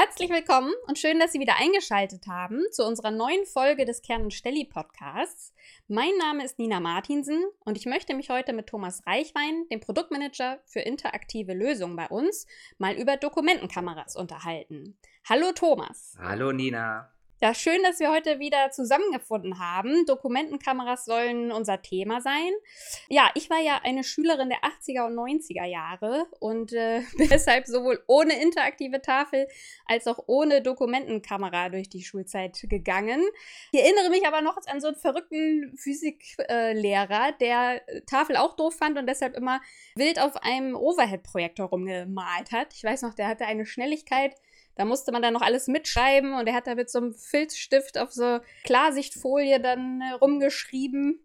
Herzlich willkommen und schön, dass Sie wieder eingeschaltet haben zu unserer neuen Folge des Kern und Stelli Podcasts. Mein Name ist Nina Martinsen und ich möchte mich heute mit Thomas Reichwein, dem Produktmanager für interaktive Lösungen bei uns, mal über Dokumentenkameras unterhalten. Hallo Thomas. Hallo Nina. Ja, schön, dass wir heute wieder zusammengefunden haben. Dokumentenkameras sollen unser Thema sein. Ja, ich war ja eine Schülerin der 80er und 90er Jahre und äh, deshalb sowohl ohne interaktive Tafel als auch ohne Dokumentenkamera durch die Schulzeit gegangen. Ich erinnere mich aber noch an so einen verrückten Physiklehrer, der Tafel auch doof fand und deshalb immer wild auf einem Overhead-Projektor rumgemalt hat. Ich weiß noch, der hatte eine Schnelligkeit da musste man dann noch alles mitschreiben und er hat da mit so einem Filzstift auf so Klarsichtfolie dann äh, rumgeschrieben.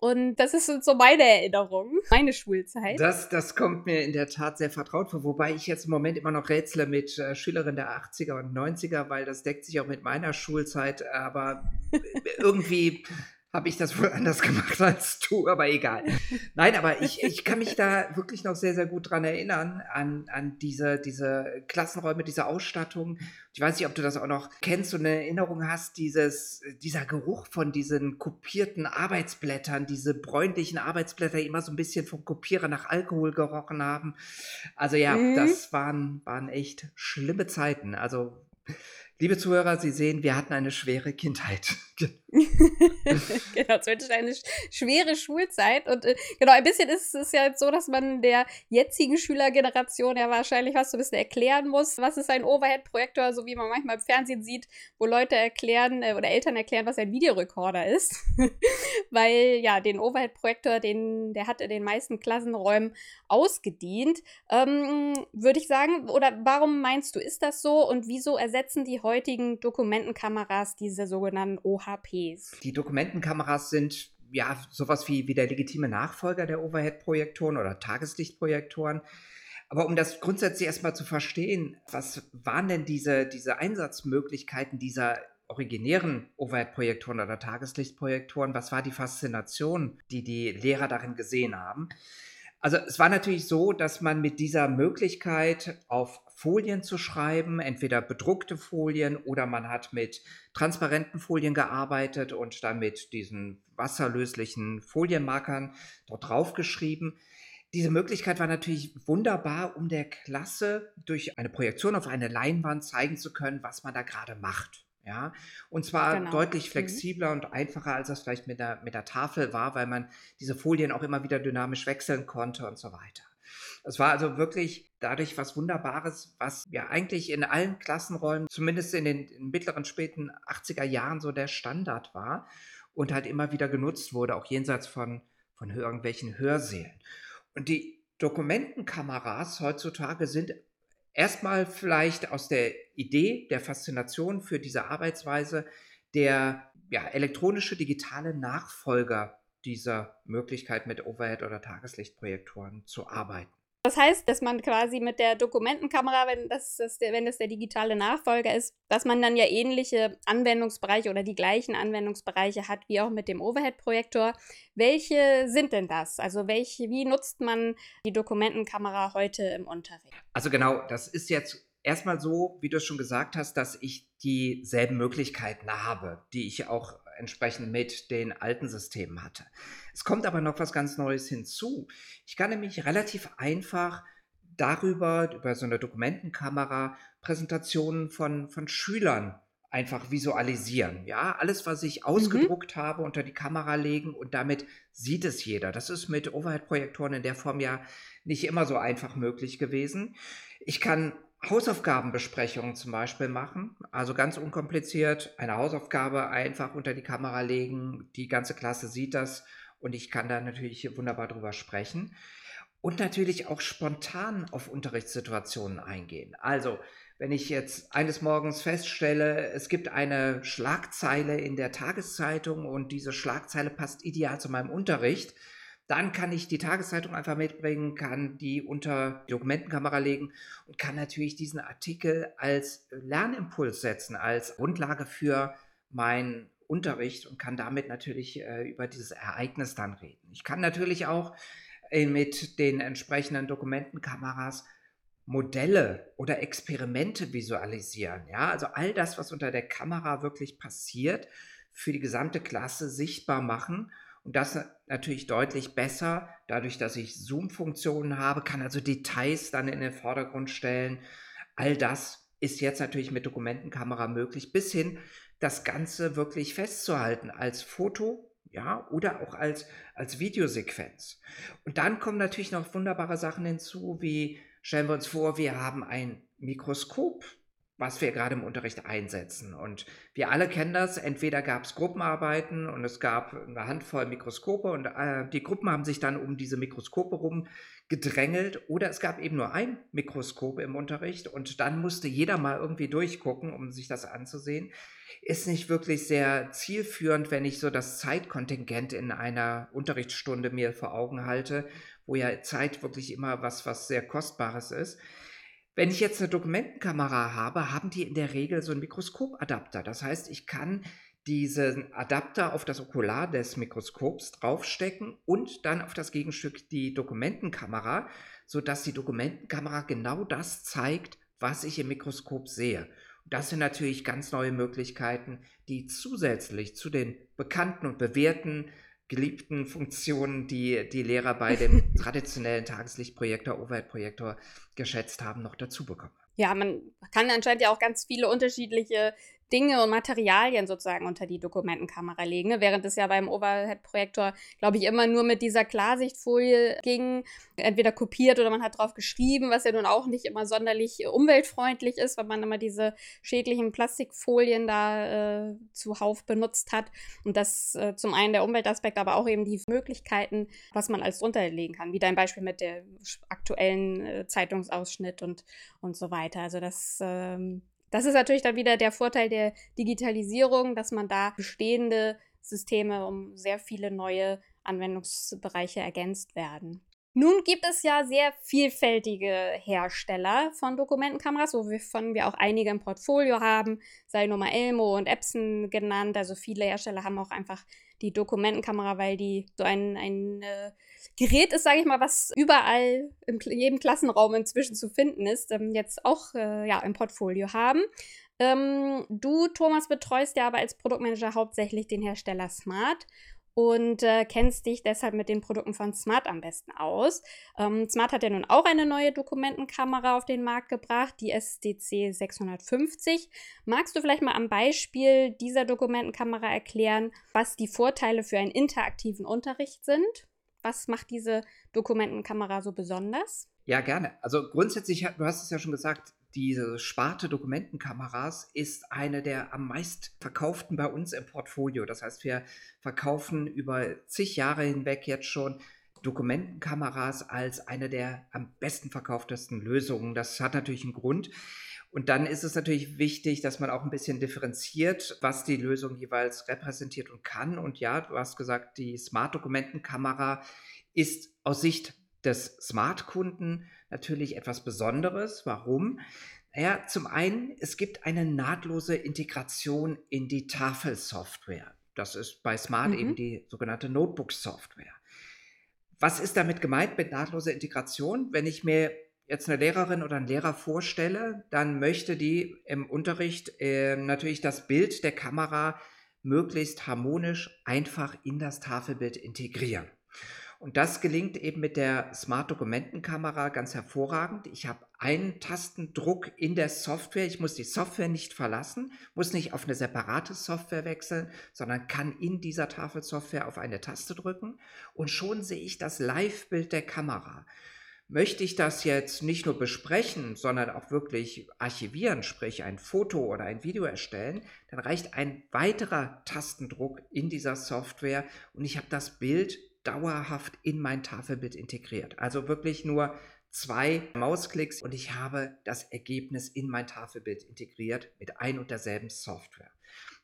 Und das ist so meine Erinnerung, meine Schulzeit. Das, das kommt mir in der Tat sehr vertraut vor, wobei ich jetzt im Moment immer noch rätsle mit äh, Schülerinnen der 80er und 90er, weil das deckt sich auch mit meiner Schulzeit, aber irgendwie habe ich das wohl anders gemacht als du, aber egal. Nein, aber ich, ich kann mich da wirklich noch sehr, sehr gut dran erinnern, an, an diese, diese Klassenräume, diese Ausstattung. Ich weiß nicht, ob du das auch noch kennst und eine Erinnerung hast, dieses, dieser Geruch von diesen kopierten Arbeitsblättern, diese bräunlichen Arbeitsblätter, die immer so ein bisschen vom Kopierer nach Alkohol gerochen haben. Also ja, mhm. das waren, waren echt schlimme Zeiten. Also Liebe Zuhörer, Sie sehen, wir hatten eine schwere Kindheit. Genau, zumindest eine schwere Schulzeit. Und äh, genau, ein bisschen ist es ja jetzt so, dass man der jetzigen Schülergeneration ja wahrscheinlich was so ein bisschen erklären muss. Was ist ein Overhead-Projektor, so wie man manchmal im Fernsehen sieht, wo Leute erklären äh, oder Eltern erklären, was ein Videorekorder ist. Weil ja, den Overhead-Projektor, den, der hat in den meisten Klassenräumen ausgedient. Ähm, Würde ich sagen, oder warum meinst du, ist das so und wieso ersetzen die heutigen Dokumentenkameras diese sogenannten OHPs? Die Dokumentenkameras sind ja sowas wie, wie der legitime Nachfolger der Overhead-Projektoren oder Tageslichtprojektoren. Aber um das grundsätzlich erstmal zu verstehen, was waren denn diese, diese Einsatzmöglichkeiten dieser originären Overhead-Projektoren oder Tageslichtprojektoren? Was war die Faszination, die die Lehrer darin gesehen haben? Also es war natürlich so, dass man mit dieser Möglichkeit auf Folien zu schreiben, entweder bedruckte Folien oder man hat mit transparenten Folien gearbeitet und dann mit diesen wasserlöslichen Folienmarkern dort drauf geschrieben. Diese Möglichkeit war natürlich wunderbar, um der Klasse durch eine Projektion auf eine Leinwand zeigen zu können, was man da gerade macht. Ja, und zwar genau. deutlich mhm. flexibler mhm. und einfacher, als das vielleicht mit der, mit der Tafel war, weil man diese Folien auch immer wieder dynamisch wechseln konnte und so weiter. Es war also wirklich dadurch was Wunderbares, was ja eigentlich in allen Klassenräumen, zumindest in den mittleren, späten 80er Jahren so der Standard war und halt immer wieder genutzt wurde, auch jenseits von, von irgendwelchen Hörsälen. Und die Dokumentenkameras heutzutage sind erstmal vielleicht aus der Idee, der Faszination für diese Arbeitsweise der ja, elektronische digitale Nachfolger dieser Möglichkeit mit Overhead- oder Tageslichtprojektoren zu arbeiten. Das heißt, dass man quasi mit der Dokumentenkamera, wenn das, das der, wenn das der digitale Nachfolger ist, dass man dann ja ähnliche Anwendungsbereiche oder die gleichen Anwendungsbereiche hat wie auch mit dem Overhead-Projektor. Welche sind denn das? Also welche, wie nutzt man die Dokumentenkamera heute im Unterricht? Also genau, das ist jetzt erstmal so, wie du es schon gesagt hast, dass ich dieselben Möglichkeiten habe, die ich auch entsprechend mit den alten Systemen hatte. Es kommt aber noch was ganz Neues hinzu. Ich kann nämlich relativ einfach darüber, über so eine Dokumentenkamera, Präsentationen von, von Schülern einfach visualisieren. Ja, alles, was ich ausgedruckt mhm. habe, unter die Kamera legen und damit sieht es jeder. Das ist mit Overhead-Projektoren in der Form ja nicht immer so einfach möglich gewesen. Ich kann Hausaufgabenbesprechungen zum Beispiel machen. Also ganz unkompliziert eine Hausaufgabe einfach unter die Kamera legen. Die ganze Klasse sieht das und ich kann da natürlich wunderbar drüber sprechen. Und natürlich auch spontan auf Unterrichtssituationen eingehen. Also, wenn ich jetzt eines Morgens feststelle, es gibt eine Schlagzeile in der Tageszeitung und diese Schlagzeile passt ideal zu meinem Unterricht, dann kann ich die Tageszeitung einfach mitbringen, kann die unter die Dokumentenkamera legen und kann natürlich diesen Artikel als Lernimpuls setzen, als Grundlage für meinen Unterricht und kann damit natürlich äh, über dieses Ereignis dann reden. Ich kann natürlich auch äh, mit den entsprechenden Dokumentenkameras Modelle oder Experimente visualisieren. Ja, also all das, was unter der Kamera wirklich passiert, für die gesamte Klasse sichtbar machen. Und das natürlich deutlich besser, dadurch, dass ich Zoom-Funktionen habe, kann also Details dann in den Vordergrund stellen. All das ist jetzt natürlich mit Dokumentenkamera möglich, bis hin das Ganze wirklich festzuhalten als Foto ja, oder auch als, als Videosequenz. Und dann kommen natürlich noch wunderbare Sachen hinzu, wie stellen wir uns vor, wir haben ein Mikroskop, was wir gerade im Unterricht einsetzen. Und wir alle kennen das, entweder gab es Gruppenarbeiten und es gab eine Handvoll Mikroskope und äh, die Gruppen haben sich dann um diese Mikroskope rum gedrängelt oder es gab eben nur ein Mikroskop im Unterricht und dann musste jeder mal irgendwie durchgucken, um sich das anzusehen ist nicht wirklich sehr zielführend, wenn ich so das Zeitkontingent in einer Unterrichtsstunde mir vor Augen halte, wo ja Zeit wirklich immer was, was sehr Kostbares ist. Wenn ich jetzt eine Dokumentenkamera habe, haben die in der Regel so einen Mikroskopadapter. Das heißt, ich kann diesen Adapter auf das Okular des Mikroskops draufstecken und dann auf das Gegenstück die Dokumentenkamera, sodass die Dokumentenkamera genau das zeigt, was ich im Mikroskop sehe. Das sind natürlich ganz neue Möglichkeiten, die zusätzlich zu den bekannten und bewährten geliebten Funktionen, die die Lehrer bei dem traditionellen Tageslichtprojektor, Overhead-Projektor geschätzt haben, noch dazu bekommen. Ja, man kann anscheinend ja auch ganz viele unterschiedliche Dinge und Materialien sozusagen unter die Dokumentenkamera legen. Ne? Während es ja beim Overhead-Projektor, glaube ich, immer nur mit dieser Klarsichtfolie ging, entweder kopiert oder man hat drauf geschrieben, was ja nun auch nicht immer sonderlich umweltfreundlich ist, weil man immer diese schädlichen Plastikfolien da äh, zuhauf benutzt hat. Und das äh, zum einen der Umweltaspekt, aber auch eben die Möglichkeiten, was man alles drunter legen kann, wie dein Beispiel mit dem aktuellen äh, Zeitungsausschnitt und, und so weiter. Also das ähm, das ist natürlich dann wieder der Vorteil der Digitalisierung, dass man da bestehende Systeme um sehr viele neue Anwendungsbereiche ergänzt werden. Nun gibt es ja sehr vielfältige Hersteller von Dokumentenkameras, wovon wir auch einige im Portfolio haben, sei nur mal Elmo und Epson genannt. Also viele Hersteller haben auch einfach die Dokumentenkamera, weil die so ein, ein äh, Gerät ist, sage ich mal, was überall in jedem Klassenraum inzwischen zu finden ist, ähm, jetzt auch äh, ja, im Portfolio haben. Ähm, du, Thomas, betreust ja aber als Produktmanager hauptsächlich den Hersteller Smart und äh, kennst dich deshalb mit den Produkten von Smart am besten aus. Ähm, Smart hat ja nun auch eine neue Dokumentenkamera auf den Markt gebracht, die SDC 650. Magst du vielleicht mal am Beispiel dieser Dokumentenkamera erklären, was die Vorteile für einen interaktiven Unterricht sind? Was macht diese Dokumentenkamera so besonders? Ja, gerne. Also grundsätzlich, du hast es ja schon gesagt, diese Sparte Dokumentenkameras ist eine der am meist verkauften bei uns im Portfolio. Das heißt, wir verkaufen über zig Jahre hinweg jetzt schon Dokumentenkameras als eine der am besten verkauftesten Lösungen. Das hat natürlich einen Grund. Und dann ist es natürlich wichtig, dass man auch ein bisschen differenziert, was die Lösung jeweils repräsentiert und kann. Und ja, du hast gesagt, die Smart-Dokumentenkamera ist aus Sicht des Smart-Kunden natürlich etwas Besonderes. Warum? Naja, zum einen, es gibt eine nahtlose Integration in die Tafelsoftware. Das ist bei Smart mhm. eben die sogenannte Notebook-Software. Was ist damit gemeint mit nahtloser Integration? Wenn ich mir jetzt eine Lehrerin oder einen Lehrer vorstelle, dann möchte die im Unterricht äh, natürlich das Bild der Kamera möglichst harmonisch einfach in das Tafelbild integrieren. Und das gelingt eben mit der Smart Dokumentenkamera ganz hervorragend. Ich habe einen Tastendruck in der Software. Ich muss die Software nicht verlassen, muss nicht auf eine separate Software wechseln, sondern kann in dieser Tafelsoftware auf eine Taste drücken und schon sehe ich das Live-Bild der Kamera. Möchte ich das jetzt nicht nur besprechen, sondern auch wirklich archivieren, sprich ein Foto oder ein Video erstellen, dann reicht ein weiterer Tastendruck in dieser Software und ich habe das Bild dauerhaft in mein Tafelbild integriert. Also wirklich nur zwei Mausklicks und ich habe das Ergebnis in mein Tafelbild integriert mit ein und derselben Software.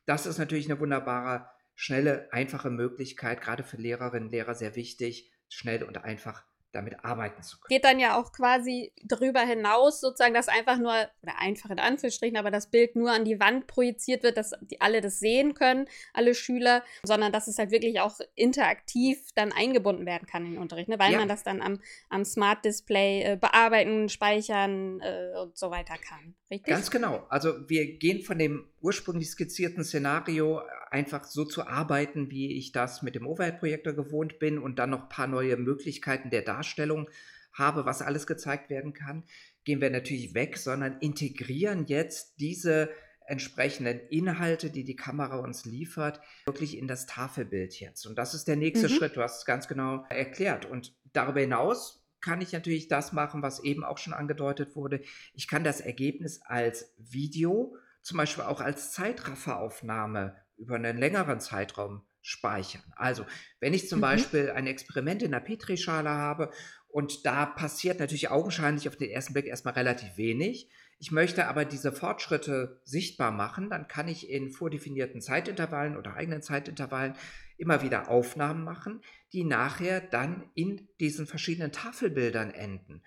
Das ist natürlich eine wunderbare, schnelle, einfache Möglichkeit, gerade für Lehrerinnen und Lehrer sehr wichtig, schnell und einfach damit arbeiten zu können. Geht dann ja auch quasi darüber hinaus, sozusagen, dass einfach nur, oder einfach in Anführungsstrichen, aber das Bild nur an die Wand projiziert wird, dass die alle das sehen können, alle Schüler, sondern dass es halt wirklich auch interaktiv dann eingebunden werden kann in den Unterricht, ne? weil ja. man das dann am, am Smart Display äh, bearbeiten, speichern äh, und so weiter kann. Richtig? Ganz genau. Also wir gehen von dem ursprünglich skizzierten Szenario einfach so zu arbeiten, wie ich das mit dem Overhead-Projektor gewohnt bin und dann noch ein paar neue Möglichkeiten der Darstellung habe, was alles gezeigt werden kann, gehen wir natürlich weg, sondern integrieren jetzt diese entsprechenden Inhalte, die die Kamera uns liefert, wirklich in das Tafelbild jetzt. Und das ist der nächste mhm. Schritt. Du hast es ganz genau erklärt. Und darüber hinaus kann ich natürlich das machen, was eben auch schon angedeutet wurde. Ich kann das Ergebnis als Video, zum Beispiel auch als Zeitrafferaufnahme über einen längeren Zeitraum speichern. Also, wenn ich zum mhm. Beispiel ein Experiment in einer Petrischale habe und da passiert natürlich augenscheinlich auf den ersten Blick erstmal relativ wenig, ich möchte aber diese Fortschritte sichtbar machen, dann kann ich in vordefinierten Zeitintervallen oder eigenen Zeitintervallen immer wieder Aufnahmen machen, die nachher dann in diesen verschiedenen Tafelbildern enden.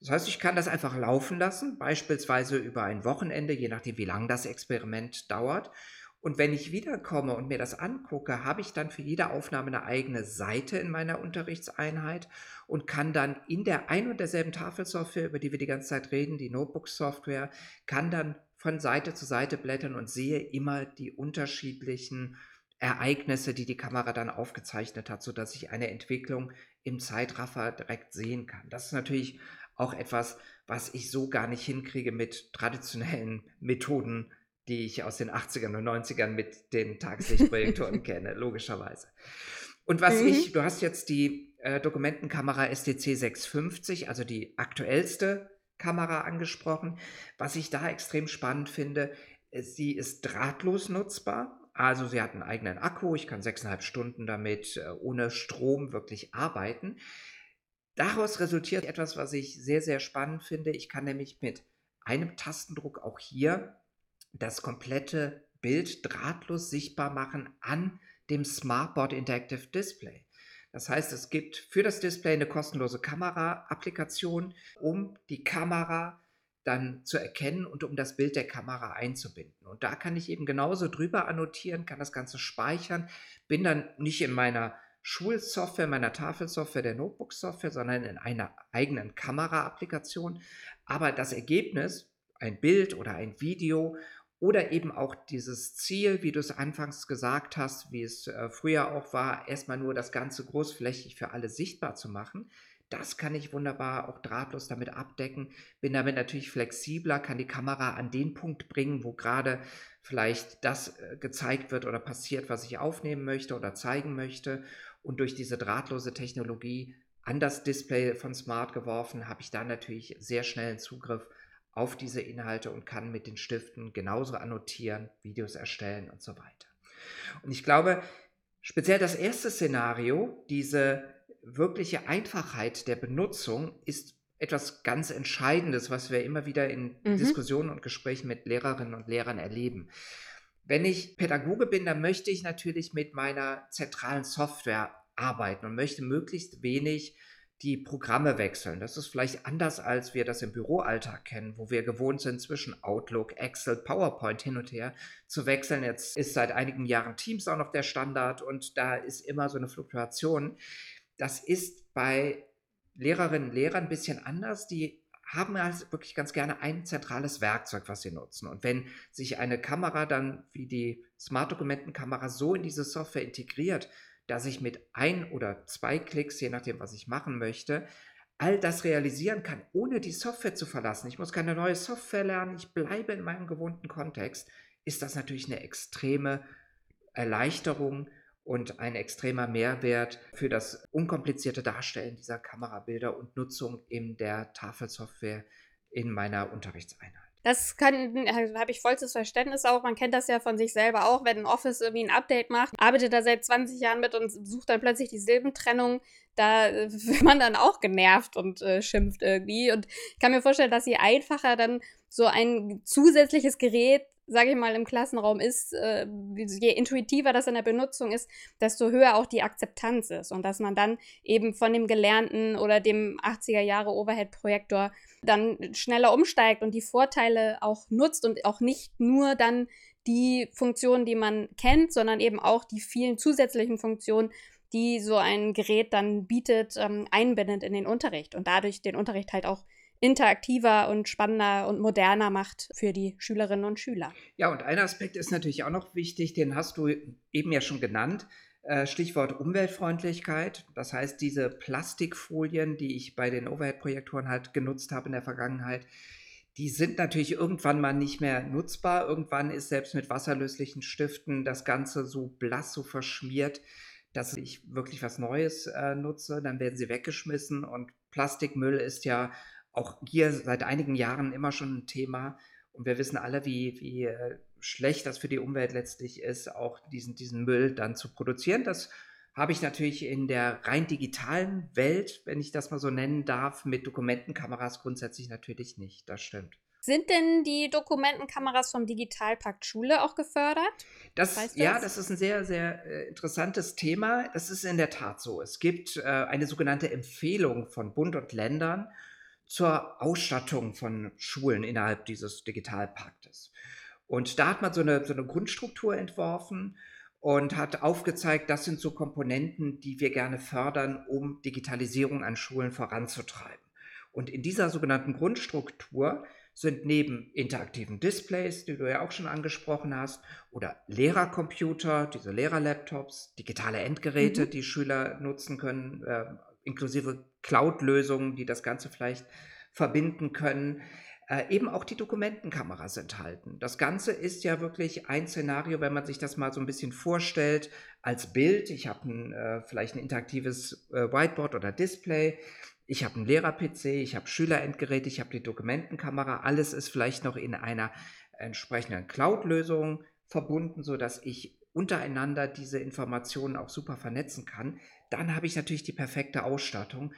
Das heißt, ich kann das einfach laufen lassen, beispielsweise über ein Wochenende, je nachdem, wie lang das Experiment dauert. Und wenn ich wiederkomme und mir das angucke, habe ich dann für jede Aufnahme eine eigene Seite in meiner Unterrichtseinheit und kann dann in der ein und derselben Tafelsoftware, über die wir die ganze Zeit reden, die Notebook-Software, kann dann von Seite zu Seite blättern und sehe immer die unterschiedlichen Ereignisse, die die Kamera dann aufgezeichnet hat, sodass ich eine Entwicklung im Zeitraffer direkt sehen kann. Das ist natürlich auch etwas, was ich so gar nicht hinkriege mit traditionellen Methoden die ich aus den 80ern und 90ern mit den Tageslichtprojektoren kenne, logischerweise. Und was mhm. ich, du hast jetzt die äh, Dokumentenkamera STC 650, also die aktuellste Kamera angesprochen. Was ich da extrem spannend finde, ist, sie ist drahtlos nutzbar. Also sie hat einen eigenen Akku, ich kann sechseinhalb Stunden damit äh, ohne Strom wirklich arbeiten. Daraus resultiert etwas, was ich sehr, sehr spannend finde. Ich kann nämlich mit einem Tastendruck auch hier das komplette Bild drahtlos sichtbar machen an dem Smartboard Interactive Display. Das heißt, es gibt für das Display eine kostenlose Kamera-Applikation, um die Kamera dann zu erkennen und um das Bild der Kamera einzubinden. Und da kann ich eben genauso drüber annotieren, kann das Ganze speichern, bin dann nicht in meiner Schulsoftware, meiner Tafelsoftware, der Notebook-Software, sondern in einer eigenen Kamera-Applikation. Aber das Ergebnis, ein Bild oder ein Video oder eben auch dieses Ziel, wie du es anfangs gesagt hast, wie es äh, früher auch war, erstmal nur das Ganze großflächig für alle sichtbar zu machen. Das kann ich wunderbar auch drahtlos damit abdecken. Bin damit natürlich flexibler, kann die Kamera an den Punkt bringen, wo gerade vielleicht das äh, gezeigt wird oder passiert, was ich aufnehmen möchte oder zeigen möchte. Und durch diese drahtlose Technologie an das Display von Smart geworfen, habe ich da natürlich sehr schnellen Zugriff auf diese Inhalte und kann mit den Stiften genauso annotieren, Videos erstellen und so weiter. Und ich glaube, speziell das erste Szenario, diese wirkliche Einfachheit der Benutzung, ist etwas ganz Entscheidendes, was wir immer wieder in mhm. Diskussionen und Gesprächen mit Lehrerinnen und Lehrern erleben. Wenn ich Pädagoge bin, dann möchte ich natürlich mit meiner zentralen Software arbeiten und möchte möglichst wenig die Programme wechseln. Das ist vielleicht anders, als wir das im Büroalltag kennen, wo wir gewohnt sind, zwischen Outlook, Excel, PowerPoint hin und her zu wechseln. Jetzt ist seit einigen Jahren Teams auch noch der Standard und da ist immer so eine Fluktuation. Das ist bei Lehrerinnen und Lehrern ein bisschen anders. Die haben also wirklich ganz gerne ein zentrales Werkzeug, was sie nutzen. Und wenn sich eine Kamera dann wie die Smart-Dokumentenkamera so in diese Software integriert, dass ich mit ein oder zwei Klicks, je nachdem, was ich machen möchte, all das realisieren kann, ohne die Software zu verlassen. Ich muss keine neue Software lernen, ich bleibe in meinem gewohnten Kontext, ist das natürlich eine extreme Erleichterung und ein extremer Mehrwert für das unkomplizierte Darstellen dieser Kamerabilder und Nutzung in der Tafelsoftware in meiner Unterrichtseinheit. Das kann, habe ich vollstes Verständnis auch. Man kennt das ja von sich selber auch, wenn ein Office irgendwie ein Update macht, arbeitet da seit 20 Jahren mit und sucht dann plötzlich die Silbentrennung. Da äh, wird man dann auch genervt und äh, schimpft irgendwie. Und ich kann mir vorstellen, dass sie einfacher dann so ein zusätzliches Gerät sage ich mal, im Klassenraum ist, äh, je intuitiver das in der Benutzung ist, desto höher auch die Akzeptanz ist. Und dass man dann eben von dem Gelernten oder dem 80er Jahre Overhead-Projektor dann schneller umsteigt und die Vorteile auch nutzt und auch nicht nur dann die Funktionen, die man kennt, sondern eben auch die vielen zusätzlichen Funktionen, die so ein Gerät dann bietet, ähm, einbindet in den Unterricht und dadurch den Unterricht halt auch interaktiver und spannender und moderner macht für die Schülerinnen und Schüler. Ja, und ein Aspekt ist natürlich auch noch wichtig, den hast du eben ja schon genannt. Äh, Stichwort Umweltfreundlichkeit. Das heißt, diese Plastikfolien, die ich bei den Overhead-Projektoren halt genutzt habe in der Vergangenheit, die sind natürlich irgendwann mal nicht mehr nutzbar. Irgendwann ist selbst mit wasserlöslichen Stiften das Ganze so blass, so verschmiert, dass ich wirklich was Neues äh, nutze. Dann werden sie weggeschmissen und Plastikmüll ist ja auch hier seit einigen Jahren immer schon ein Thema. Und wir wissen alle, wie, wie äh, schlecht das für die Umwelt letztlich ist, auch diesen, diesen Müll dann zu produzieren. Das habe ich natürlich in der rein digitalen Welt, wenn ich das mal so nennen darf, mit Dokumentenkameras grundsätzlich natürlich nicht. Das stimmt. Sind denn die Dokumentenkameras vom Digitalpakt Schule auch gefördert? Das, weißt du ja, das? das ist ein sehr, sehr äh, interessantes Thema. Das ist in der Tat so. Es gibt äh, eine sogenannte Empfehlung von Bund und Ländern zur Ausstattung von Schulen innerhalb dieses Digitalpaktes. Und da hat man so eine, so eine Grundstruktur entworfen und hat aufgezeigt, das sind so Komponenten, die wir gerne fördern, um Digitalisierung an Schulen voranzutreiben. Und in dieser sogenannten Grundstruktur sind neben interaktiven Displays, die du ja auch schon angesprochen hast, oder Lehrercomputer, diese Lehrerlaptops, digitale Endgeräte, mhm. die Schüler nutzen können, äh, inklusive Cloud-Lösungen, die das Ganze vielleicht verbinden können, äh, eben auch die Dokumentenkameras enthalten. Das Ganze ist ja wirklich ein Szenario, wenn man sich das mal so ein bisschen vorstellt, als Bild. Ich habe äh, vielleicht ein interaktives äh, Whiteboard oder Display. Ich habe einen Lehrer-PC, ich habe Schülerendgeräte, ich habe die Dokumentenkamera. Alles ist vielleicht noch in einer entsprechenden Cloud-Lösung verbunden, sodass ich untereinander diese Informationen auch super vernetzen kann. Dann habe ich natürlich die perfekte Ausstattung.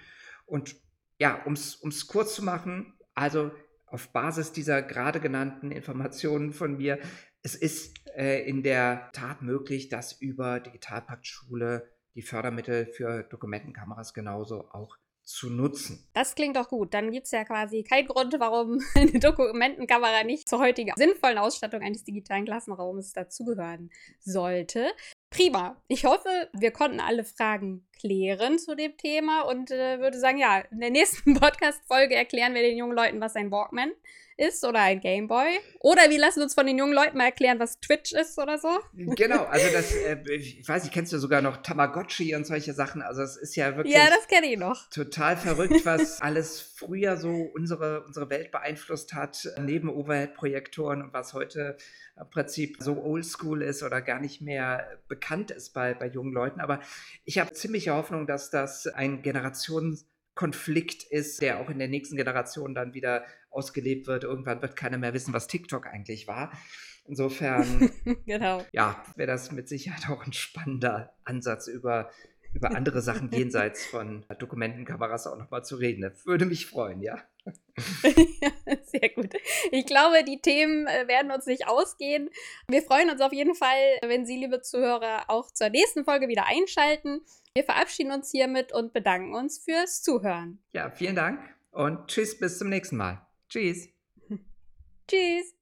Und ja, um es kurz zu machen, also auf Basis dieser gerade genannten Informationen von mir, es ist äh, in der Tat möglich, dass über Digitalpakt Schule die Fördermittel für Dokumentenkameras genauso auch zu nutzen. Das klingt doch gut. Dann gibt es ja quasi keinen Grund, warum eine Dokumentenkamera nicht zur heutigen sinnvollen Ausstattung eines digitalen Klassenraumes dazugehören sollte. Prima. Ich hoffe, wir konnten alle Fragen klären zu dem Thema und äh, würde sagen, ja, in der nächsten Podcast-Folge erklären wir den jungen Leuten, was ein Walkman ist oder ein Gameboy. Oder wir lassen uns von den jungen Leuten mal erklären, was Twitch ist oder so. Genau, also das, äh, ich weiß, ich kennst du sogar noch Tamagotchi und solche Sachen. Also es ist ja wirklich. Ja, das kenne ich noch. Total verrückt, was alles früher so unsere, unsere Welt beeinflusst hat, neben Overhead-Projektoren und was heute im Prinzip so oldschool ist oder gar nicht mehr bekannt ist bei, bei jungen Leuten. Aber ich habe ziemliche Hoffnung, dass das ein Generationskonflikt ist, der auch in der nächsten Generation dann wieder ausgelebt wird. Irgendwann wird keiner mehr wissen, was TikTok eigentlich war. Insofern, genau. ja, wäre das mit Sicherheit auch ein spannender Ansatz über über andere Sachen jenseits von Dokumentenkameras auch nochmal zu reden. Das würde mich freuen, ja. Sehr gut. Ich glaube, die Themen äh, werden uns nicht ausgehen. Wir freuen uns auf jeden Fall, wenn Sie, liebe Zuhörer, auch zur nächsten Folge wieder einschalten. Wir verabschieden uns hiermit und bedanken uns fürs Zuhören. Ja, vielen Dank und tschüss, bis zum nächsten Mal. Tschüss. tschüss.